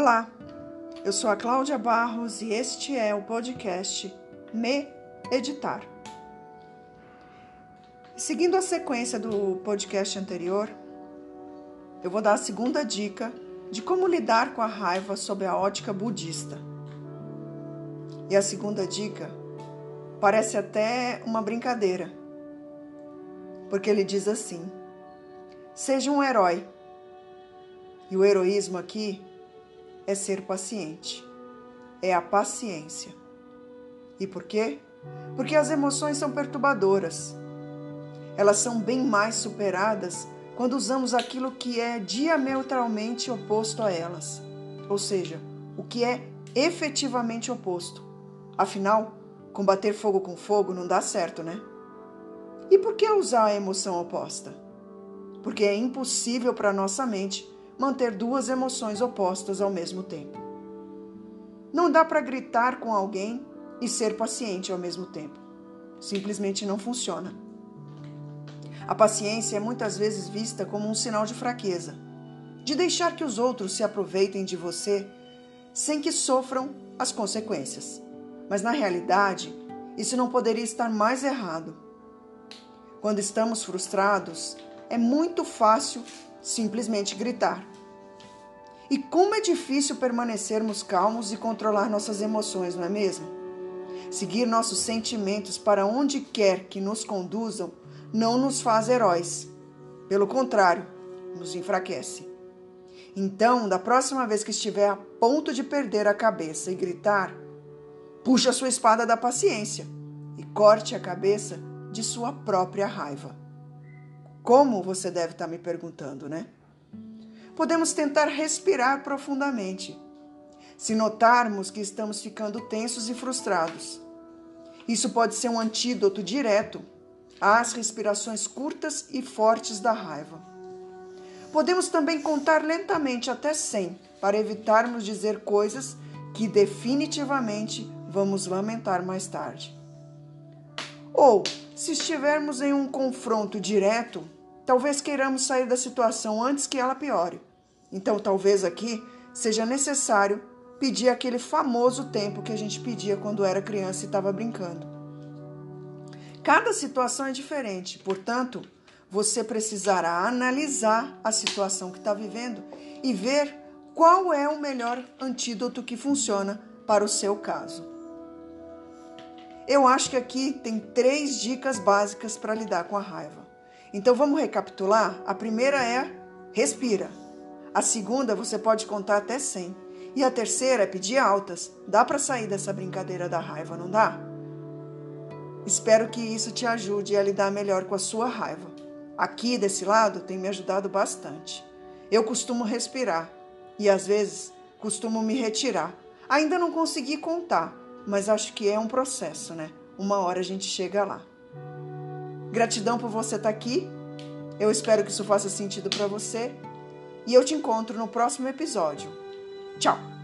Olá, eu sou a Cláudia Barros e este é o podcast Me Editar. Seguindo a sequência do podcast anterior, eu vou dar a segunda dica de como lidar com a raiva sob a ótica budista. E a segunda dica parece até uma brincadeira, porque ele diz assim: seja um herói. E o heroísmo aqui é ser paciente, é a paciência. E por quê? Porque as emoções são perturbadoras. Elas são bem mais superadas quando usamos aquilo que é diametralmente oposto a elas, ou seja, o que é efetivamente oposto. Afinal, combater fogo com fogo não dá certo, né? E por que usar a emoção oposta? Porque é impossível para nossa mente manter duas emoções opostas ao mesmo tempo. Não dá para gritar com alguém e ser paciente ao mesmo tempo. Simplesmente não funciona. A paciência é muitas vezes vista como um sinal de fraqueza, de deixar que os outros se aproveitem de você sem que sofram as consequências. Mas na realidade, isso não poderia estar mais errado. Quando estamos frustrados, é muito fácil simplesmente gritar. E como é difícil permanecermos calmos e controlar nossas emoções, não é mesmo? Seguir nossos sentimentos para onde quer que nos conduzam não nos faz heróis. Pelo contrário, nos enfraquece. Então, da próxima vez que estiver a ponto de perder a cabeça e gritar, puxe a sua espada da paciência e corte a cabeça de sua própria raiva. Como você deve estar me perguntando, né? Podemos tentar respirar profundamente. Se notarmos que estamos ficando tensos e frustrados, isso pode ser um antídoto direto às respirações curtas e fortes da raiva. Podemos também contar lentamente até 100 para evitarmos dizer coisas que definitivamente vamos lamentar mais tarde. Ou, se estivermos em um confronto direto, talvez queiramos sair da situação antes que ela piore. Então, talvez aqui seja necessário pedir aquele famoso tempo que a gente pedia quando era criança e estava brincando. Cada situação é diferente, portanto, você precisará analisar a situação que está vivendo e ver qual é o melhor antídoto que funciona para o seu caso. Eu acho que aqui tem três dicas básicas para lidar com a raiva. Então vamos recapitular? A primeira é respira. A segunda você pode contar até 100. E a terceira é pedir altas. Dá para sair dessa brincadeira da raiva, não dá? Espero que isso te ajude a lidar melhor com a sua raiva. Aqui desse lado tem me ajudado bastante. Eu costumo respirar e às vezes costumo me retirar. Ainda não consegui contar, mas acho que é um processo, né? Uma hora a gente chega lá. Gratidão por você estar tá aqui. Eu espero que isso faça sentido para você e eu te encontro no próximo episódio. Tchau!